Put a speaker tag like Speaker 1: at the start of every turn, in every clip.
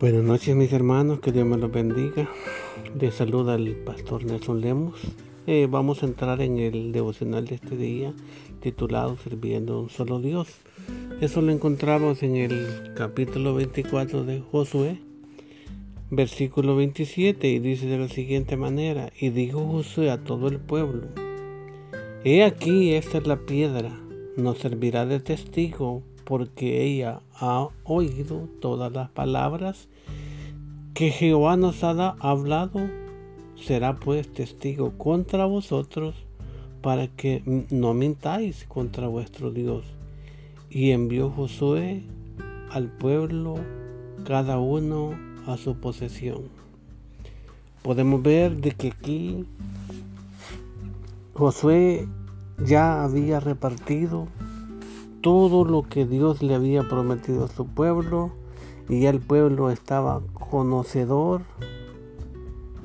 Speaker 1: Buenas noches mis hermanos, que Dios me los bendiga. Les saluda el pastor Nelson Lemos. Eh, vamos a entrar en el devocional de este día titulado Sirviendo a un solo Dios. Eso lo encontramos en el capítulo 24 de Josué, versículo 27 y dice de la siguiente manera, y dijo Josué a todo el pueblo, He aquí esta es la piedra, nos servirá de testigo porque ella ha oído todas las palabras que Jehová nos ha hablado, será pues testigo contra vosotros para que no mintáis contra vuestro Dios. Y envió Josué al pueblo cada uno a su posesión. Podemos ver de que aquí Josué ya había repartido todo lo que Dios le había prometido a su pueblo y el pueblo estaba conocedor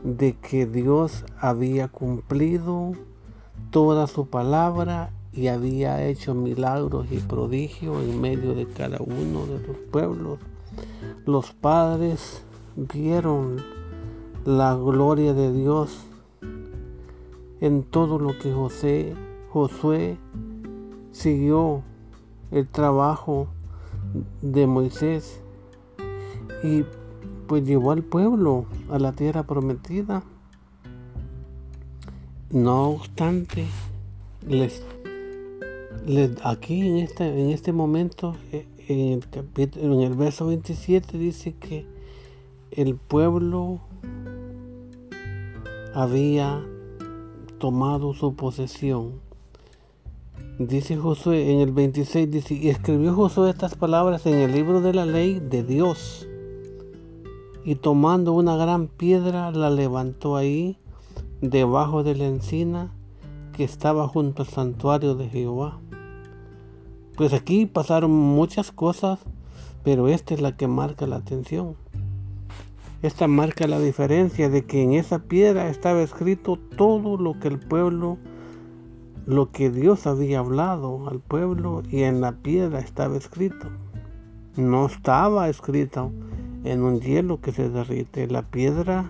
Speaker 1: de que Dios había cumplido toda su palabra y había hecho milagros y prodigios en medio de cada uno de los pueblos. Los padres vieron la gloria de Dios en todo lo que José, Josué siguió el trabajo de Moisés y pues llevó al pueblo a la tierra prometida. No obstante, les, aquí en este, en este momento, eh, en el, capítulo, en el verso 27 dice que el pueblo había tomado su posesión Dice Josué en el 26, dice, y escribió Josué estas palabras en el libro de la ley de Dios. Y tomando una gran piedra la levantó ahí, debajo de la encina que estaba junto al santuario de Jehová. Pues aquí pasaron muchas cosas, pero esta es la que marca la atención. Esta marca la diferencia de que en esa piedra estaba escrito todo lo que el pueblo lo que Dios había hablado al pueblo y en la piedra estaba escrito. No estaba escrito en un hielo que se derrite. La piedra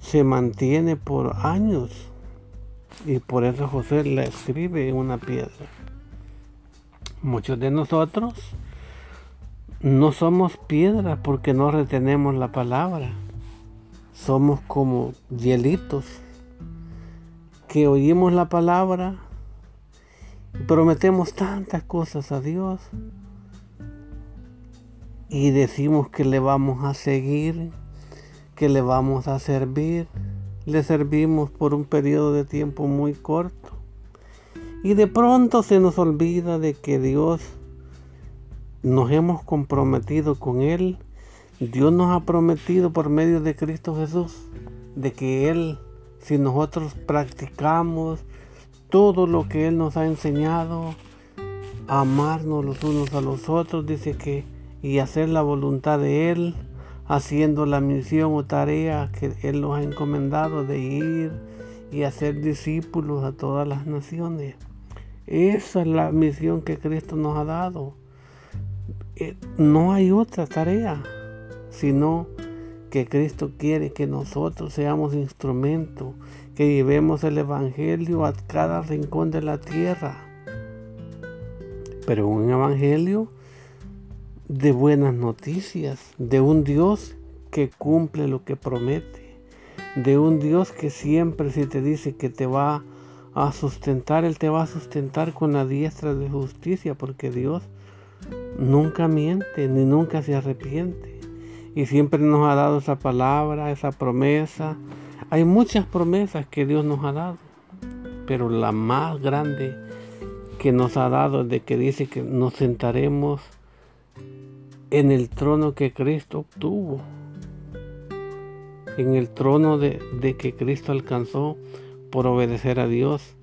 Speaker 1: se mantiene por años y por eso José la escribe en una piedra. Muchos de nosotros no somos piedra porque no retenemos la palabra. Somos como hielitos que oímos la palabra, prometemos tantas cosas a Dios y decimos que le vamos a seguir, que le vamos a servir. Le servimos por un periodo de tiempo muy corto. Y de pronto se nos olvida de que Dios nos hemos comprometido con Él. Dios nos ha prometido por medio de Cristo Jesús de que Él, si nosotros practicamos todo lo que Él nos ha enseñado, amarnos los unos a los otros, dice que, y hacer la voluntad de Él, haciendo la misión o tarea que Él nos ha encomendado de ir y hacer discípulos a todas las naciones. Esa es la misión que Cristo nos ha dado. Eh, no hay otra tarea, sino que Cristo quiere que nosotros seamos instrumentos que llevemos el Evangelio a cada rincón de la tierra. Pero un Evangelio de buenas noticias, de un Dios que cumple lo que promete, de un Dios que siempre si te dice que te va a sustentar, Él te va a sustentar con la diestra de justicia, porque Dios nunca miente ni nunca se arrepiente. Y siempre nos ha dado esa palabra, esa promesa, hay muchas promesas que Dios nos ha dado, pero la más grande que nos ha dado es de que dice que nos sentaremos en el trono que Cristo obtuvo, en el trono de, que Cristo alcanzó por obedecer a Dios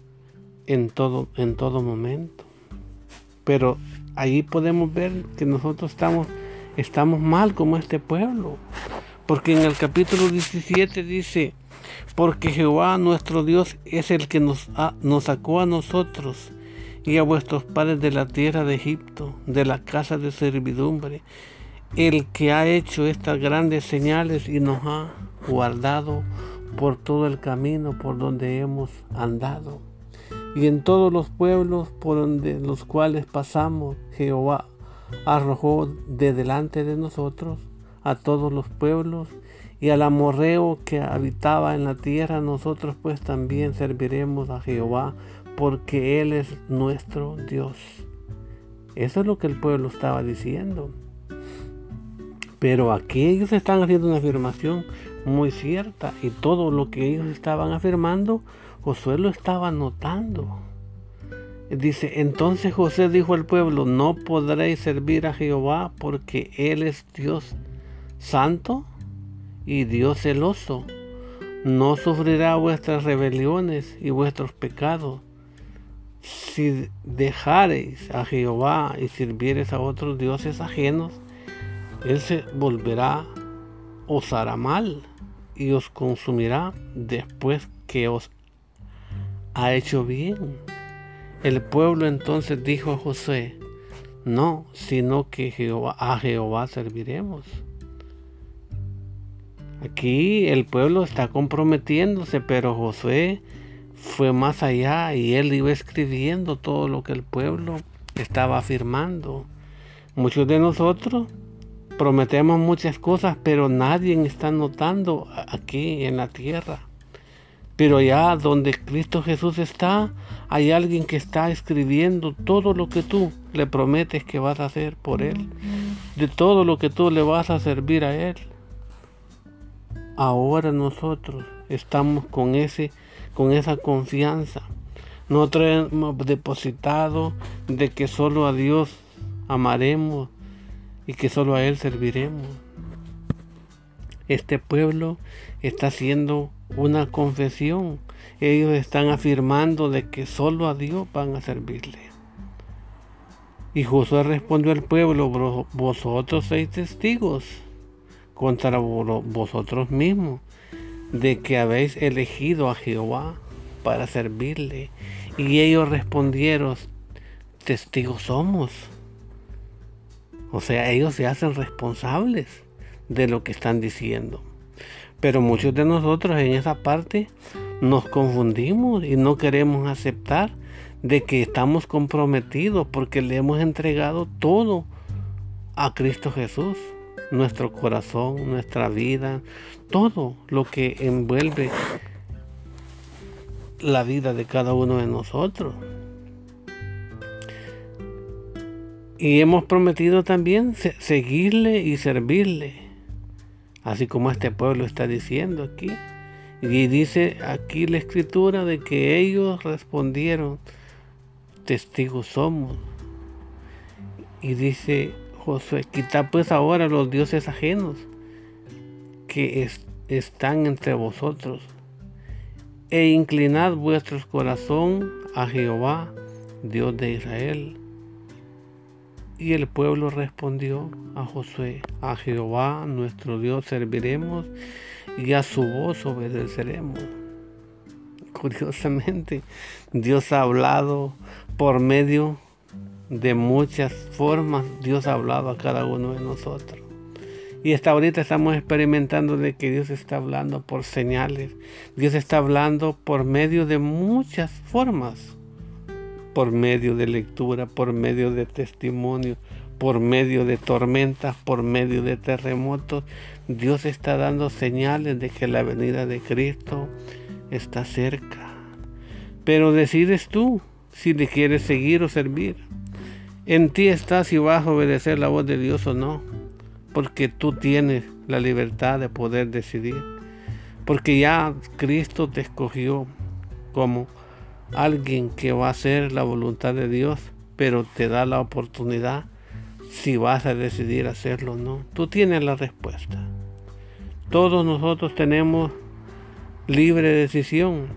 Speaker 1: en todo, en todo momento. Pero ahí podemos ver que nosotros estamos, estamos mal como este pueblo. Porque en el capítulo 17 dice, porque Jehová nuestro Dios es el que nos, nos sacó a nosotros y a vuestros padres de la tierra de Egipto, de la casa de servidumbre, el que ha hecho estas grandes señales y nos ha guardado por todo el camino por donde hemos andado. Y en todos los pueblos por donde los cuales pasamos, Jehová arrojó de delante de nosotros a todos los pueblos y al amorreo que habitaba en la tierra, nosotros pues también serviremos a Jehová, porque Él es nuestro Dios. Eso es lo que el pueblo estaba diciendo. Pero aquí ellos están haciendo una afirmación muy cierta y todo lo que ellos estaban afirmando, Josué lo estaba notando. Dice, entonces José dijo al pueblo, no podréis servir a Jehová porque Él es Dios santo y Dios celoso. No sufrirá vuestras rebeliones y vuestros pecados. Si dejareis a Jehová y sirviereis a otros dioses ajenos, Él se volverá, os hará mal y os consumirá después que os ha hecho bien. El pueblo entonces dijo a José, no, sino que Jehová, a Jehová serviremos. Aquí el pueblo está comprometiéndose, pero Josué fue más allá y él iba escribiendo todo lo que el pueblo estaba afirmando. Muchos de nosotros prometemos muchas cosas, pero nadie está notando aquí en la tierra. Pero allá donde Cristo Jesús está, hay alguien que está escribiendo todo lo que tú le prometes que vas a hacer por Él, de todo lo que tú le vas a servir a Él ahora nosotros estamos con ese con esa confianza. Nosotros hemos depositado de que solo a Dios amaremos y que solo a Él serviremos. Este pueblo está haciendo una confesión. Ellos están afirmando de que solo a Dios van a servirle. Y Josué respondió al pueblo, vosotros sois testigos contra vosotros mismos, de que habéis elegido a Jehová para servirle. Y ellos respondieron, testigos somos. O sea, ellos se hacen responsables de lo que están diciendo. Pero muchos de nosotros en esa parte nos confundimos y no queremos aceptar de que estamos comprometidos porque le hemos entregado todo a Cristo Jesús nuestro corazón, nuestra vida, todo lo que envuelve la vida de cada uno de nosotros. Y hemos prometido también seguirle y servirle, así como este pueblo está diciendo aquí. Y dice aquí la escritura de que ellos respondieron, testigos somos. Y dice Josué, quita pues ahora los dioses ajenos que están entre vosotros, e inclinad vuestro corazón a Jehová, Dios de Israel. Y el pueblo respondió a Josué, a Jehová nuestro Dios serviremos y a su voz obedeceremos. Curiosamente, Dios ha hablado por medio de muchas formas Dios ha hablado a cada uno de nosotros. Y hasta ahorita estamos experimentando de que Dios está hablando por señales. Dios está hablando por medio de muchas formas. Por medio de lectura, por medio de testimonio, por medio de tormentas, por medio de terremotos. Dios está dando señales de que la venida de Cristo está cerca. Pero decides tú si le quieres seguir o servir. En ti está si vas a obedecer la voz de Dios o no, porque tú tienes la libertad de poder decidir, porque ya Cristo te escogió como alguien que va a hacer la voluntad de Dios, pero te da la oportunidad si vas a decidir hacerlo o no. Tú tienes la respuesta. Todos nosotros tenemos libre decisión.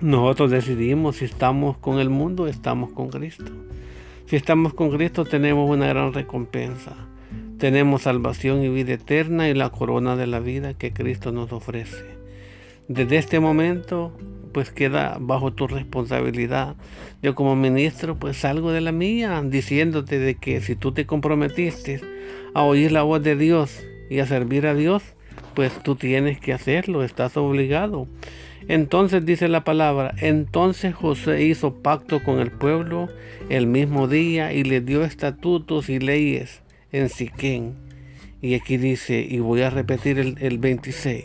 Speaker 1: Nosotros decidimos si estamos con el mundo estamos con Cristo. Si estamos con Cristo tenemos una gran recompensa. Tenemos salvación y vida eterna y la corona de la vida que Cristo nos ofrece. Desde este momento pues queda bajo tu responsabilidad. Yo como ministro pues salgo de la mía diciéndote de que si tú te comprometiste a oír la voz de Dios y a servir a Dios, pues tú tienes que hacerlo, estás obligado. Entonces dice la palabra, entonces José hizo pacto con el pueblo el mismo día y le dio estatutos y leyes en Siquén. Y aquí dice, y voy a repetir el, el 26,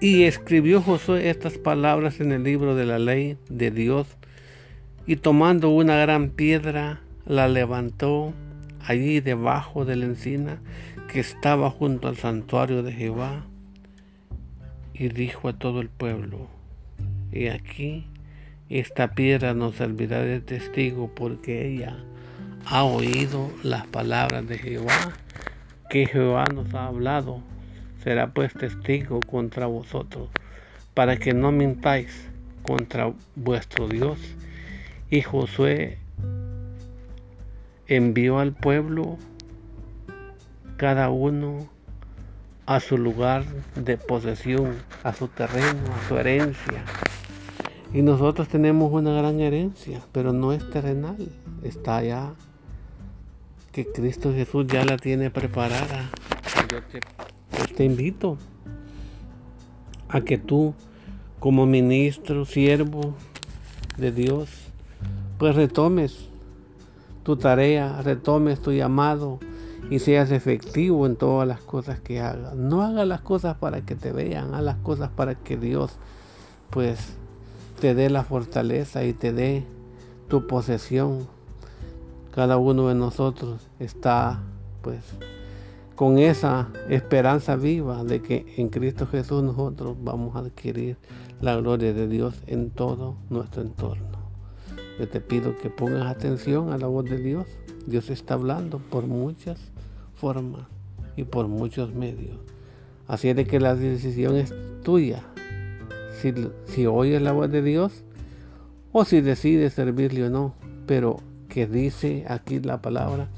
Speaker 1: y escribió Josué estas palabras en el libro de la ley de Dios, y tomando una gran piedra, la levantó allí debajo de la encina que estaba junto al santuario de Jehová, y dijo a todo el pueblo, y aquí esta piedra nos servirá de testigo porque ella ha oído las palabras de Jehová, que Jehová nos ha hablado será pues testigo contra vosotros, para que no mintáis contra vuestro Dios. Y Josué envió al pueblo cada uno a su lugar de posesión, a su terreno, a su herencia. Y nosotros tenemos una gran herencia, pero no es terrenal, está allá, que Cristo Jesús ya la tiene preparada. Yo te pues te invito a que tú, como ministro, siervo de Dios, pues retomes tu tarea, retomes tu llamado y seas efectivo en todas las cosas que hagas. No hagas las cosas para que te vean, haz las cosas para que Dios pues te dé la fortaleza y te dé tu posesión. Cada uno de nosotros está pues con esa esperanza viva de que en Cristo Jesús nosotros vamos a adquirir la gloria de Dios en todo nuestro entorno. Yo te pido que pongas atención a la voz de Dios. Dios está hablando por muchas formas y por muchos medios. Así es de que la decisión es tuya. Si, si oyes la voz de Dios o si decides servirle o no. Pero que dice aquí la palabra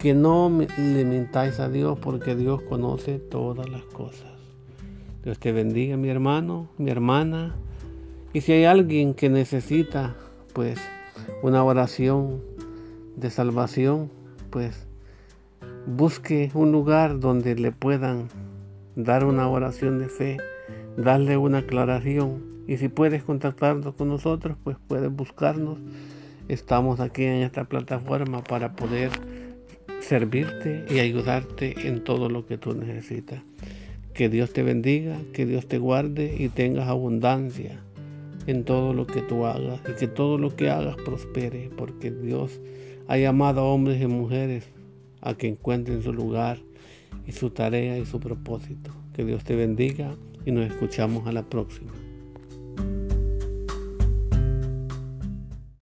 Speaker 1: que no le mintáis a Dios porque Dios conoce todas las cosas. Dios te bendiga mi hermano, mi hermana. Y si hay alguien que necesita pues una oración de salvación, pues busque un lugar donde le puedan dar una oración de fe, darle una aclaración. Y si puedes contactarnos con nosotros, pues puedes buscarnos. Estamos aquí en esta plataforma para poder servirte y ayudarte en todo lo que tú necesitas. Que Dios te bendiga, que Dios te guarde y tengas abundancia en todo lo que tú hagas y que todo lo que hagas prospere, porque Dios ha llamado a hombres y mujeres a que encuentren su lugar y su tarea y su propósito. Que Dios te bendiga y nos escuchamos a la próxima.